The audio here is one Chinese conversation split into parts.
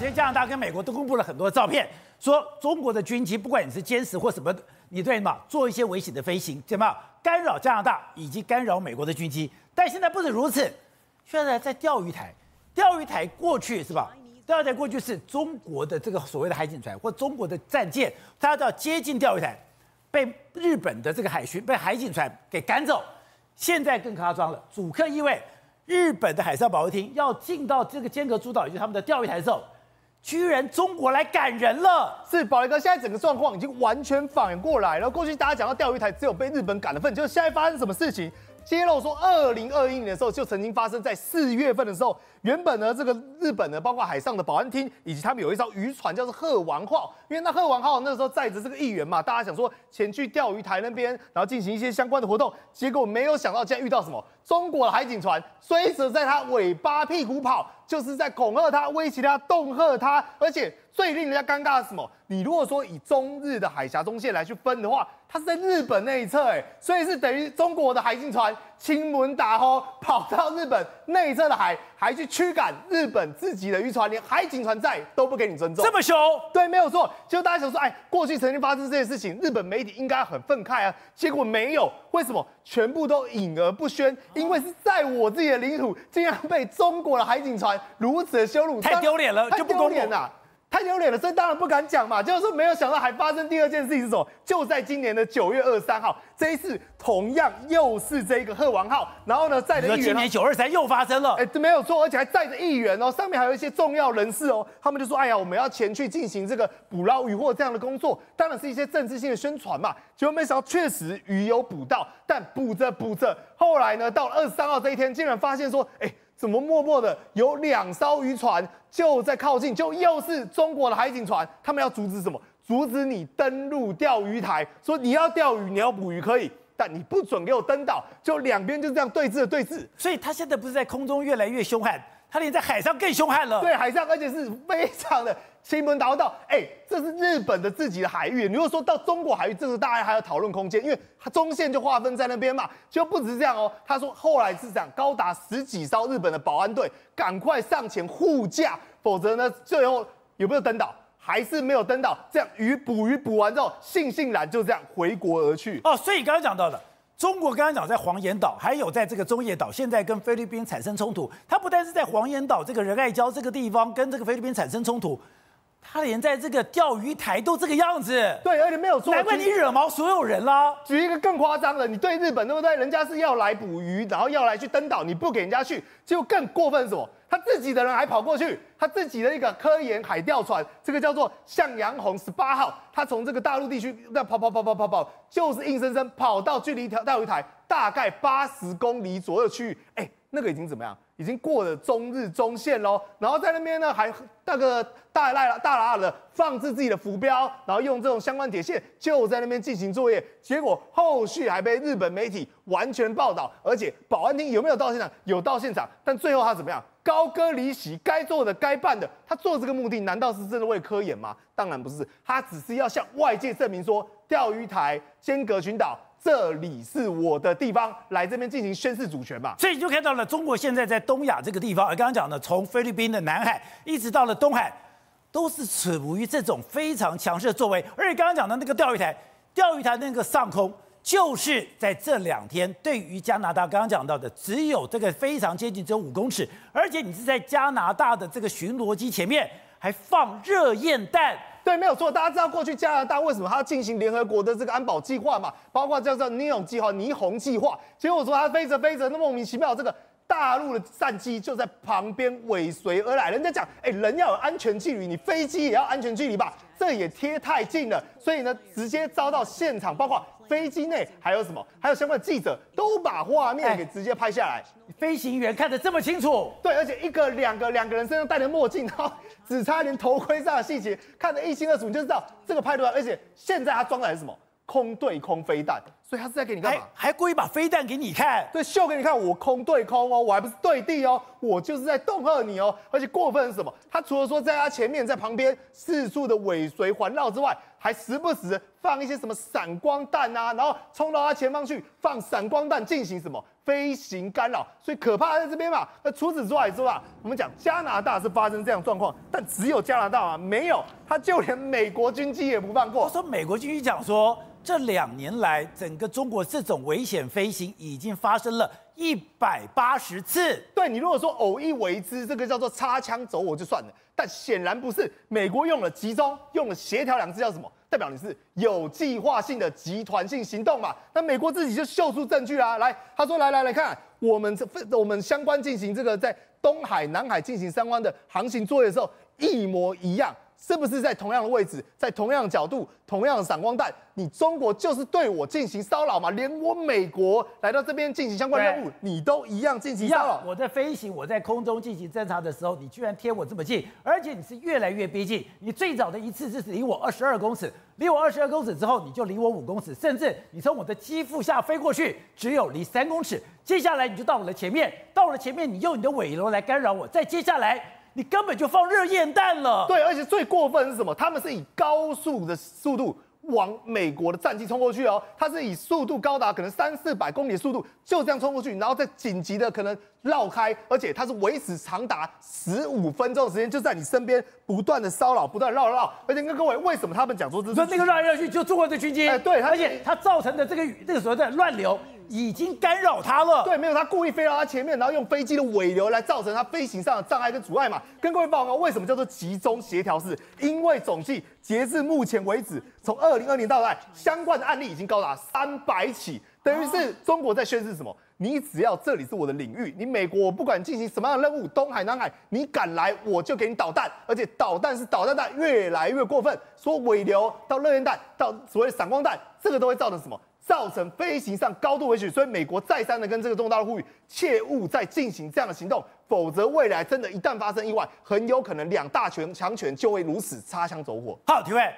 天加拿大跟美国都公布了很多照片，说中国的军机，不管你是歼十或什么，你对嘛做一些危险的飞行，怎么干扰加拿大以及干扰美国的军机。但现在不止如此，现在在钓鱼台，钓鱼台过去是吧？钓鱼台过去是中国的这个所谓的海警船或中国的战舰，它要接近钓鱼台，被日本的这个海巡被海警船给赶走。现在更夸张了，主客意味。日本的海上保卫厅要进到这个尖阁诸岛，也就是他们的钓鱼台的时候，居然中国来赶人了。是宝雷哥，现在整个状况已经完全反过来了。过去大家讲到钓鱼台只有被日本赶的份，就现在发生什么事情？揭露说，二零二一年的时候就曾经发生在四月份的时候，原本呢这个日本呢，包括海上的保安厅以及他们有一艘渔船叫做鹤丸号，因为那鹤丸号那时候载着这个议员嘛，大家想说前去钓鱼台那边，然后进行一些相关的活动，结果没有想到竟然遇到什么中国的海警船追着在他尾巴屁股跑，就是在恐吓他、威胁他、恫吓他，而且最令人家尴尬的是什么？你如果说以中日的海峡中线来去分的话。它是在日本那一侧，哎，所以是等于中国的海警船亲门打吼，跑到日本内侧的海，还去驱赶日本自己的渔船，连海警船在都不给你尊重，这么凶？对，没有错。就大家想说，哎，过去曾经发生这件事情，日本媒体应该很愤慨啊，结果没有，为什么？全部都隐而不宣，因为是在我自己的领土，竟然被中国的海警船如此的羞辱，太丢脸了，就不公平了。太丢脸了，所以当然不敢讲嘛。就是说，没有想到还发生第二件事情是什么？就在今年的九月二十三号，这一次同样又是这个鹤王号，然后呢载着议员。今年九二三又发生了，哎，这没有错，而且还载着议员哦，上面还有一些重要人士哦。他们就说：“哎呀，我们要前去进行这个捕捞渔获这样的工作，当然是一些政治性的宣传嘛。”结果没想到，确实鱼有捕到，但捕着捕着，后来呢，到了二十三号这一天，竟然发现说：“哎。”怎么默默的有两艘渔船就在靠近，就又是中国的海警船，他们要阻止什么？阻止你登陆钓鱼台，说你要钓鱼，你要捕鱼可以，但你不准给我登岛，就两边就这样对峙的对峙。所以他现在不是在空中越来越凶悍，他连在海上更凶悍了。对，海上而且是非常的。亲门打到，哎，这是日本的自己的海域。如果说到中国海域，这是大家还有讨论空间，因为它中线就划分在那边嘛。就不止这样哦，他说后来是这样，高达十几艘日本的保安队赶快上前护驾，否则呢，最后有没有登岛？还是没有登岛。这样鱼捕鱼捕完之后，悻悻然就这样回国而去。哦，所以刚刚讲到的，中国刚刚讲在黄岩岛，还有在这个中业岛，现在跟菲律宾产生冲突。它不但是在黄岩岛这个仁爱礁这个地方跟这个菲律宾产生冲突。他连在这个钓鱼台都这个样子，对，而且没有错，难怪你惹毛所有人啦。举一个更夸张的，你对日本对不对？人家是要来捕鱼，然后要来去登岛，你不给人家去，结果更过分是什么？他自己的人还跑过去，他自己的一个科研海钓船，这个叫做向阳红十八号，他从这个大陆地区那跑跑跑跑跑跑，就是硬生生跑到距离钓钓鱼台大概八十公里左右的区域，哎，那个已经怎么样？已经过了中日中线喽，然后在那边呢，还那个大拉大拉的放置自己的浮标，然后用这种相关铁线就在那边进行作业，结果后续还被日本媒体完全报道，而且保安厅有没有到现场？有到现场，但最后他怎么样？高歌离席，该做的该办的，他做这个目的难道是真的为科研吗？当然不是，他只是要向外界证明说，钓鱼台尖阁群岛。这里是我的地方，来这边进行宣示主权吧。所以你就看到了，中国现在在东亚这个地方，而刚刚讲的，从菲律宾的南海一直到了东海，都是处于这种非常强势的作为。而且刚刚讲的那个钓鱼台，钓鱼台那个上空，就是在这两天，对于加拿大刚刚讲到的，只有这个非常接近，只有五公尺，而且你是在加拿大的这个巡逻机前面还放热焰弹。对，没有错。大家知道过去加拿大为什么他要进行联合国的这个安保计划嘛？包括叫做尼欧计划、霓虹计划。结果说他飞着飞着，那莫名其妙，这个大陆的战机就在旁边尾随而来。人家讲，哎，人要有安全距离，你飞机也要安全距离吧？这也贴太近了，所以呢，直接遭到现场，包括飞机内还有什么，还有相关的记者都把画面给直接拍下来。飞行员看得这么清楚，对，而且一个、两个、两个人身上戴着墨镜，然后只差连头盔上的细节看得一清二楚，你就知道这个拍出来。而且现在他装的还是什么？空对空飞弹，所以他是在给你干嘛？还还故意把飞弹给你看，对，秀给你看，我空对空哦，我还不是对地哦，我就是在恫吓你哦。而且过分是什么？他除了说在他前面、在旁边四处的尾随环绕之外，还时不时放一些什么闪光弹啊，然后冲到他前方去放闪光弹进行什么？飞行干扰，所以可怕在这边嘛。那除此之外之外，我们讲加拿大是发生这样状况，但只有加拿大啊没有，他就连美国军机也不放过。我说美国军机讲说，这两年来整个中国这种危险飞行已经发生了一百八十次。对，你如果说偶一为之，这个叫做擦枪走火就算了，但显然不是。美国用了集中，用了协调两个字叫什么？代表你是有计划性的集团性行动嘛？那美国自己就秀出证据啊！来，他说来来来看，我们这我们相关进行这个在东海、南海进行相关的航行作业的时候一模一样。是不是在同样的位置，在同样的角度，同样的闪光弹？你中国就是对我进行骚扰嘛？连我美国来到这边进行相关任务，你都一样进行骚扰。我在飞行，我在空中进行侦察的时候，你居然贴我这么近，而且你是越来越逼近。你最早的一次是离我二十二公尺，离我二十二公尺之后，你就离我五公尺，甚至你从我的肌腹下飞过去，只有离三公尺。接下来你就到我的前面，到了前面，你用你的尾楼来干扰我。再接下来。你根本就放热焰弹了。对，而且最过分是什么？他们是以高速的速度往美国的战机冲过去哦。他是以速度高达可能三四百公里的速度就这样冲过去，然后再紧急的可能绕开，而且它是维持长达十五分钟的时间，就在你身边不断的骚扰，不断绕绕。而且跟各位，为什么他们讲说这是？说那个绕来绕去就中国的军机？哎，对，而且它造成的这个这个所谓的乱流。已经干扰他了。对，没有，他故意飞到他前面，然后用飞机的尾流来造成他飞行上的障碍跟阻碍嘛。跟各位报告，为什么叫做集中协调式？因为总计截至目前为止，从二零二零到来，相关的案例已经高达三百起，等于是中国在宣示什么？你只要这里是我的领域，你美国我不管进行什么样的任务，东海、南海，你敢来我就给你导弹，而且导弹是导弹弹越来越过分，说尾流到热焰弹到所谓闪光弹，这个都会造成什么？造成飞行上高度危险，所以美国再三的跟这个中国大陆呼吁，切勿再进行这样的行动，否则未来真的，一旦发生意外，很有可能两大权强权就会如此擦枪走火。好，提问。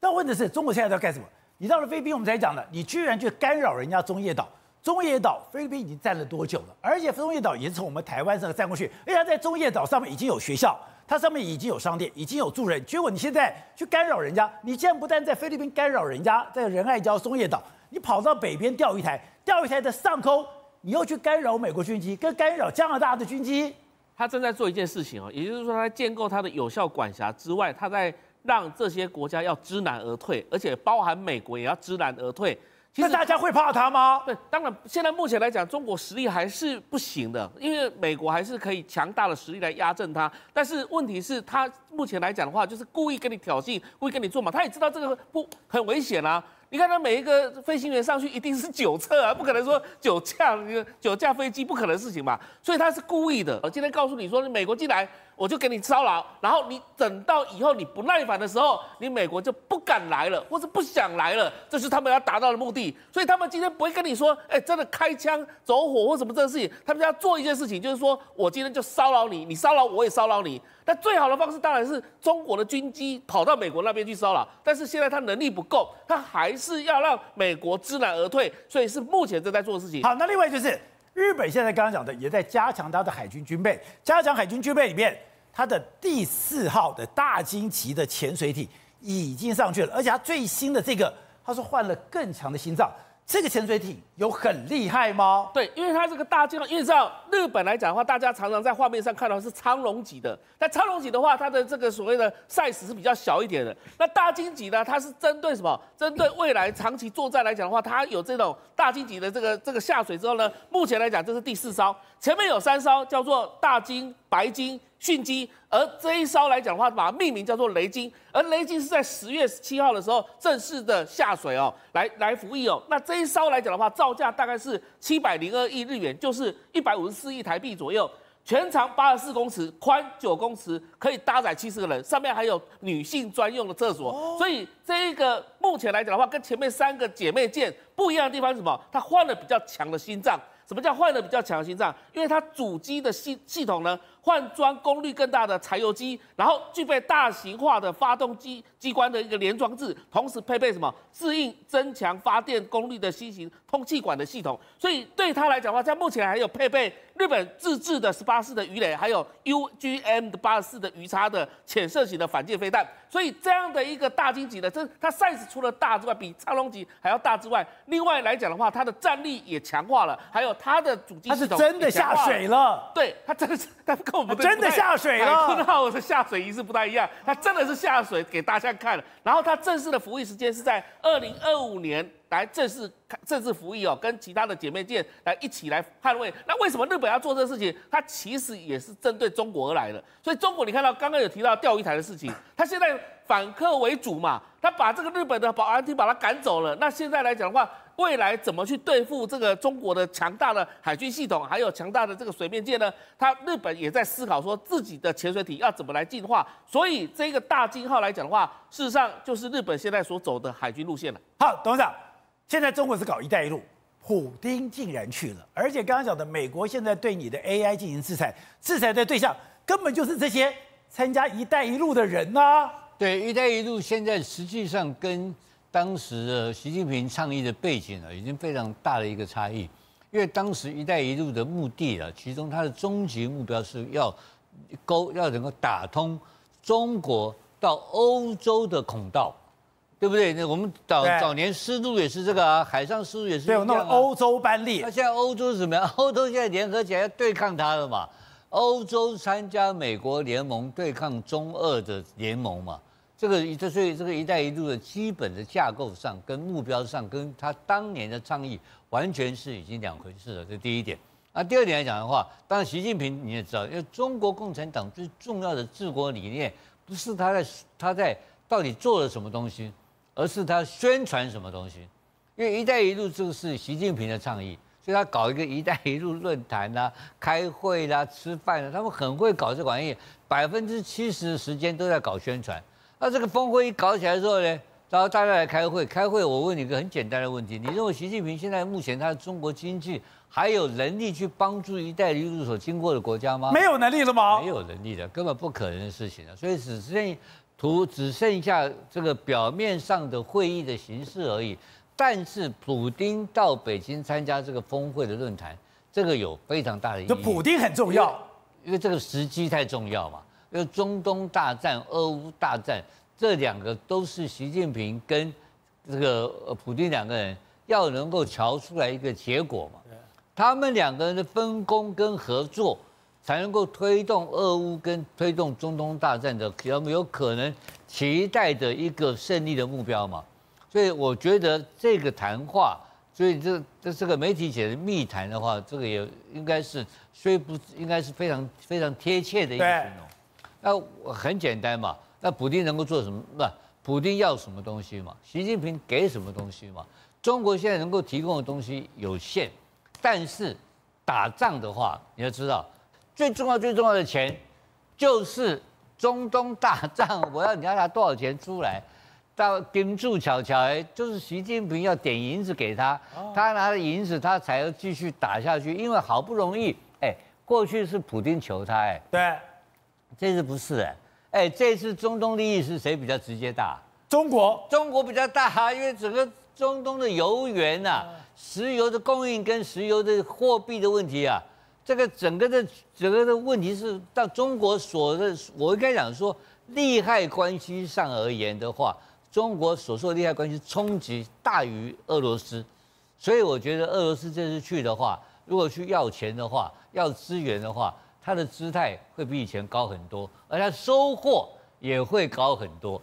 那问题是，中国现在在干什么？你到了菲律宾，我们才讲的，你居然去干扰人家中业岛。中业岛，菲律宾已经占了多久了？而且中业岛也是从我们台湾上占过去，而且它在中业岛上面已经有学校，它上面已经有商店，已经有住人。结果你现在去干扰人家，你竟然不但在菲律宾干扰人家，在仁爱礁中业岛。你跑到北边钓鱼台，钓鱼台的上空，你又去干扰美国军机，跟干扰加拿大的军机。他正在做一件事情哦，也就是说，他建构他的有效管辖之外，他在让这些国家要知难而退，而且包含美国也要知难而退。其实大家会怕他吗？对，当然，现在目前来讲，中国实力还是不行的，因为美国还是可以强大的实力来压阵他。但是问题是，他目前来讲的话，就是故意跟你挑衅，故意跟你做嘛，他也知道这个不很危险啊。你看他每一个飞行员上去一定是酒测啊，不可能说酒驾，那个酒驾飞机不可能事情嘛，所以他是故意的。我今天告诉你说，你美国进来我就给你骚扰，然后你等到以后你不耐烦的时候，你美国就不敢来了，或是不想来了，这是他们要达到的目的。所以他们今天不会跟你说，哎，真的开枪走火或什么这个事情，他们要做一件事情，就是说我今天就骚扰你，你骚扰我也骚扰你。但最好的方式当然是中国的军机跑到美国那边去骚扰，但是现在他能力不够，他还是要让美国知难而退，所以是目前正在做的事情。好，那另外就是日本现在刚刚讲的，也在加强它的海军军备，加强海军军备里面，它的第四号的大鲸级的潜水艇已经上去了，而且它最新的这个，它是换了更强的心脏。这个潜水艇有很厉害吗？对，因为它这个大鲸，因为知道日本来讲的话，大家常常在画面上看到是苍龙级的，但苍龙级的话，它的这个所谓的 size 是比较小一点的。那大金级呢，它是针对什么？针对未来长期作战来讲的话，它有这种大金级的这个这个下水之后呢，目前来讲这是第四艘，前面有三艘叫做大金、白金。迅机，而这一艘来讲的话，把它命名叫做雷鲸，而雷鲸是在十月十七号的时候正式的下水哦，来来服役哦。那这一艘来讲的话，造价大概是七百零二亿日元，就是一百五十四亿台币左右，全长八十四公尺，宽九公尺，可以搭载七十个人，上面还有女性专用的厕所。所以这一个目前来讲的话，跟前面三个姐妹舰不一样的地方是什么？它换了比较强的心脏。什么叫换了比较强的心脏？因为它主机的系系统呢，换装功率更大的柴油机，然后具备大型化的发动机机关的一个连装置，同时配备什么适应增强发电功率的新型通气管的系统。所以对它来讲的话，在目前还有配备日本自制的十八式的鱼雷，还有 UGM 的八十四的鱼叉的潜射型的反舰飞弹。所以这样的一个大鲸级的，这它 size 除了大之外，比长龙级还要大之外，另外来讲的话，它的战力也强化了，还有它的主机系统，它是真的下水了，对，它真的是，但跟我们真的下水了。海坤号的下水仪式不太一样，它真的是下水给大家看了。然后它正式的服役时间是在二零二五年来正式正式服役哦，跟其他的姐妹舰来一起来捍卫。那为什么日本要做这个事情？它其实也是针对中国而来的。所以中国你看到刚刚有提到钓鱼台的事情，它现在反客为主嘛，他把这个日本的保安厅把他赶走了。那现在来讲的话，未来怎么去对付这个中国的强大的海军系统，还有强大的这个水面舰呢？他日本也在思考说自己的潜水艇要怎么来进化。所以这个大鲸号来讲的话，事实上就是日本现在所走的海军路线了。好，董事长。现在中国是搞“一带一路”，普丁竟然去了，而且刚刚讲的美国现在对你的 AI 进行制裁，制裁的对象根本就是这些参加“一带一路”的人呐、对，“一带一路”现在实际上跟当时的习近平倡议的背景啊，已经非常大的一个差异。因为当时“一带一路”的目的啊，其中它的终极目标是要勾，要能够打通中国到欧洲的孔道。对不对？那我们早早年丝路也是这个啊，海上丝路也是啊。对，那个欧洲班列。那现在欧洲是什么样？欧洲现在联合起来要对抗它了嘛？欧洲参加美国联盟对抗中俄的联盟嘛？这个这所以这个“一带一路”的基本的架构上跟目标上，跟他当年的倡议完全是已经两回事了。这第一点。那第二点来讲的话，当然习近平你也知道，因为中国共产党最重要的治国理念不是他在他在到底做了什么东西。而是他宣传什么东西？因为“一带一路”这个是习近平的倡议，所以他搞一个“一带一路”论坛啦、开会啦、吃饭啦，他们很会搞这玩意，百分之七十的时间都在搞宣传。那这个峰会一搞起来之后呢，然后大家来开会，开会我问你一个很简单的问题：你认为习近平现在目前他的中国经济还有能力去帮助“一带一路”所经过的国家吗？没有能力了吗？没有能力的，根本不可能的事情了。所以只是。图只剩下这个表面上的会议的形式而已，但是普丁到北京参加这个峰会的论坛，这个有非常大的意义。这普丁很重要，因为这个时机太重要嘛。因为中东大战、俄乌大战这两个都是习近平跟这个普丁两个人要能够瞧出来一个结果嘛。他们两个人的分工跟合作。才能够推动俄乌跟推动中东大战的有没有可能期待的一个胜利的目标嘛？所以我觉得这个谈话，所以这这这个媒体写的密谈的话，这个也应该是虽不应该是非常非常贴切的一个形容。那很简单嘛，那普京能够做什么？不，普京要什么东西嘛？习近平给什么东西嘛？中国现在能够提供的东西有限，但是打仗的话，你要知道。最重要、最重要的钱，就是中东大 战，我要你要拿多少钱出来？到盯住巧巧，哎，就是习近平要点银子给他，他拿了银子，他才要继续打下去。因为好不容易，哎，过去是普丁求他，哎，对，这次不是，哎，哎，这次中东利益是谁比较直接大？中国，中国比较大，因为整个中东的油源呐，石油的供应跟石油的货币的问题啊。这个整个的整个的问题是，到中国所的，我应该讲说，利害关系上而言的话，中国所受的利害关系冲击大于俄罗斯，所以我觉得俄罗斯这次去的话，如果去要钱的话，要资源的话，他的姿态会比以前高很多，而他收获也会高很多。